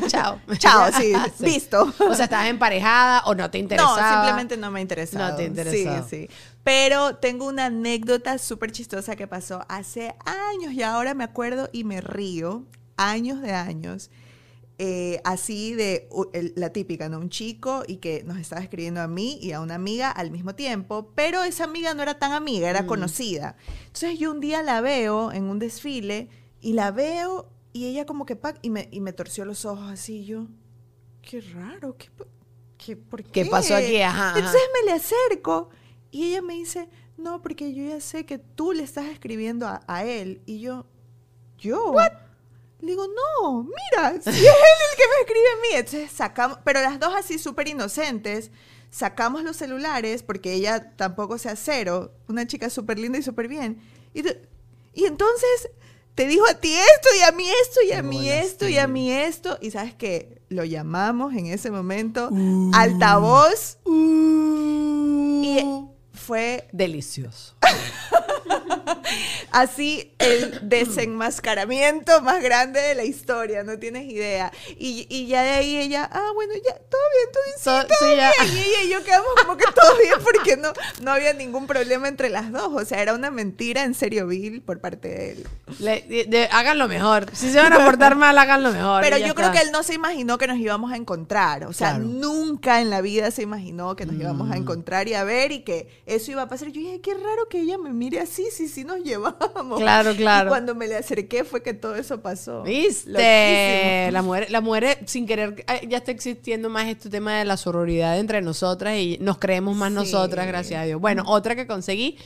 <laughs> chao. <laughs> Chao, <laughs> sí, visto. O sea, estabas emparejada o no te interesaba. No, simplemente no me ha interesado. No te ha interesado. Sí, sí. Pero tengo una anécdota súper chistosa que pasó hace años y ahora me acuerdo y me río, años de años. Eh, así de el- la típica, ¿no? Un chico y que nos estaba escribiendo a mí y a una amiga al mismo tiempo, pero esa amiga no era tan amiga, era conocida. Entonces yo un día la veo en un desfile y la veo y ella como que pac, y me, y me torció los ojos así y yo, qué raro, qué, qué, ¿por qué? ¿Qué pasó aquí? Ajá, ajá. Entonces me le acerco y ella me dice, no, porque yo ya sé que tú le estás escribiendo a, a él. Y yo, ¿yo? Le digo, no, mira, si es él el que me escribe a mí. Entonces sacamos, pero las dos así súper inocentes, sacamos los celulares porque ella tampoco sea cero, una chica súper linda y súper bien. Y, y entonces te dijo a ti esto y a mí esto y a mí esto y a mí esto. Y sabes que lo llamamos en ese momento altavoz y fue Delicioso. <laughs> <laughs> así el desenmascaramiento más grande de la historia, no tienes idea. Y, y ya de ahí ella, ah, bueno, ya, todo bien, todo bien, sí, So- todo sí, ya. bien. Y ella y yo quedamos como que todo bien porque no, no había ningún problema entre las dos. O sea, era una mentira en serio vil por parte de él. Le- de- de- hagan lo mejor. Si se van a portar mal, hagan lo mejor. Pero ya yo creo está. que él no se imaginó que nos íbamos a encontrar. O sea, Claro. nunca en la vida se imaginó que nos íbamos Mm. a encontrar y a ver y que eso iba a pasar. Yo dije, qué raro que ella me mire así, sí, sí nos llevamos. Claro, claro. Y cuando me le acerqué fue que todo eso pasó. ¿Viste? Loquísimo. La mujer, la mujer sin querer, eh, ya está existiendo más este tema de la sororidad entre nosotras y nos creemos más Sí. nosotras, gracias a Dios. Bueno, otra que conseguí,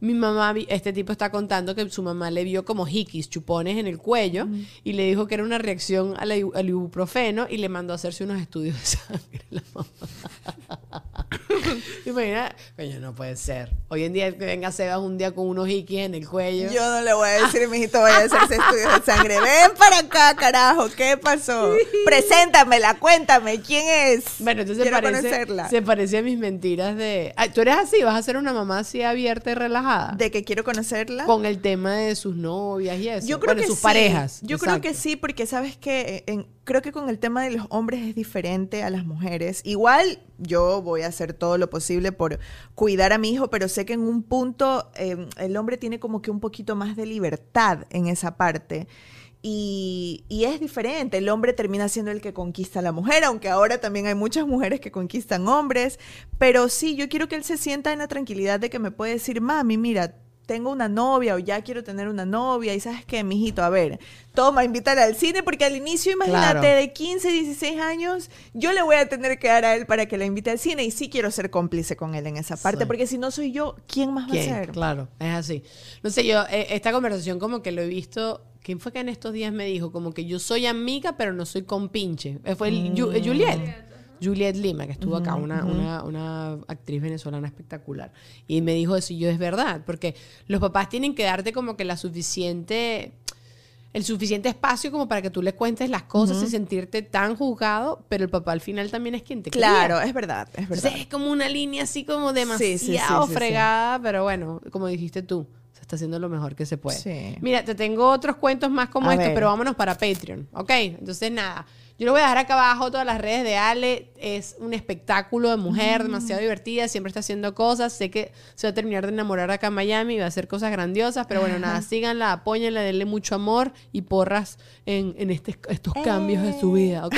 mi mamá, este tipo está contando que su mamá le vio como hikis, chupones en el cuello y le dijo que era una reacción al, ibu- al ibuprofeno y le mandó a hacerse unos estudios de sangre. La mamá. <laughs> Imagina, coño, no puede ser. Hoy en día que venga Sebas un día con unos hikis en el cuello. Yo no le voy a decir, mijito, vaya a hacerse <laughs> estudios de sangre. Ven para acá, carajo, ¿qué pasó? Preséntamela, cuéntame, ¿quién es? Bueno, entonces Quiero parece, conocerla. se parece a mis mentiras de... Ay, Tú eres así, vas a ser una mamá así abierta y relajada. De que quiero conocerla. Con el tema de sus novias y eso. Yo creo Bueno, que sus sí. parejas. Yo creo que sí, porque sabes que creo que con el tema de los hombres es diferente a las mujeres. Igual yo voy a hacer todo lo posible por cuidar a mi hijo, pero sé que en un punto eh, el hombre tiene como que un poquito más de libertad en esa parte. Y, y es diferente, el hombre termina siendo el que conquista a la mujer, aunque ahora también hay muchas mujeres que conquistan hombres, pero sí, yo quiero que él se sienta en la tranquilidad de que me puede decir, mami, mira, tengo una novia o ya quiero tener una novia y sabes qué, mijito, a ver, toma, invítala al cine porque al inicio, imagínate, Claro. de 15, 16 años, yo le voy a tener que dar a él para que la invite al cine y sí quiero ser cómplice con él en esa parte, Sí. porque si no soy yo, ¿quién más ¿Quién? va a ser? Claro, es así. No sé, yo, eh, esta conversación como que lo he visto... ¿Quién fue que en estos días me dijo? Como que yo soy amiga, pero no soy compinche. Eh, Fue el- eh, Juliet. Juliet Lima, que estuvo acá, una, una, una actriz venezolana espectacular. Y me dijo eso, y yo es verdad, porque los papás tienen que darte como que la suficiente, el suficiente espacio como para que tú le cuentes las cosas y sentirte tan juzgado, pero el papá al final también es quien te cría. Claro, es verdad, es verdad. Entonces es como una línea así como demasiado Sí, sí, fregada, pero bueno, como dijiste tú, se está haciendo lo mejor que se puede. Sí. Mira, te tengo otros cuentos más como A estos, ver. pero vámonos para Patreon, ¿ok? Entonces nada, yo le voy a dejar acá abajo todas las redes de Ale, es un espectáculo de mujer Mm. demasiado divertida, siempre está haciendo cosas, sé que se va a terminar de enamorar acá en Miami y va a hacer cosas grandiosas, pero bueno, nada, síganla, apóyenla, denle mucho amor y porras en, en este- estos cambios de su vida, ¿ok?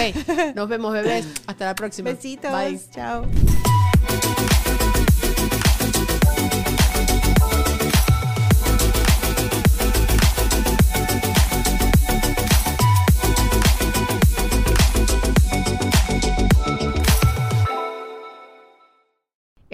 Nos vemos, bebés, hasta la próxima. Besitos, Bye. chao.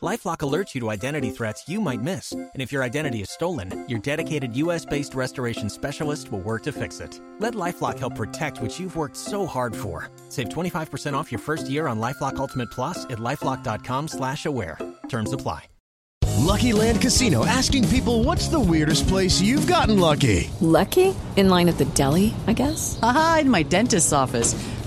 Lifelock alerts you to identity threats you might miss. And if your identity is stolen, your dedicated US based restoration specialist will work to fix it. Let Lifelock help protect what you've worked so hard for. Save 25% off your first year on Lifelock Ultimate Plus at lifelock.com slash aware. Terms apply. Lucky Land Casino asking people what's the weirdest place you've gotten lucky? Lucky? In line at the deli, I guess? Aha, in my dentist's office.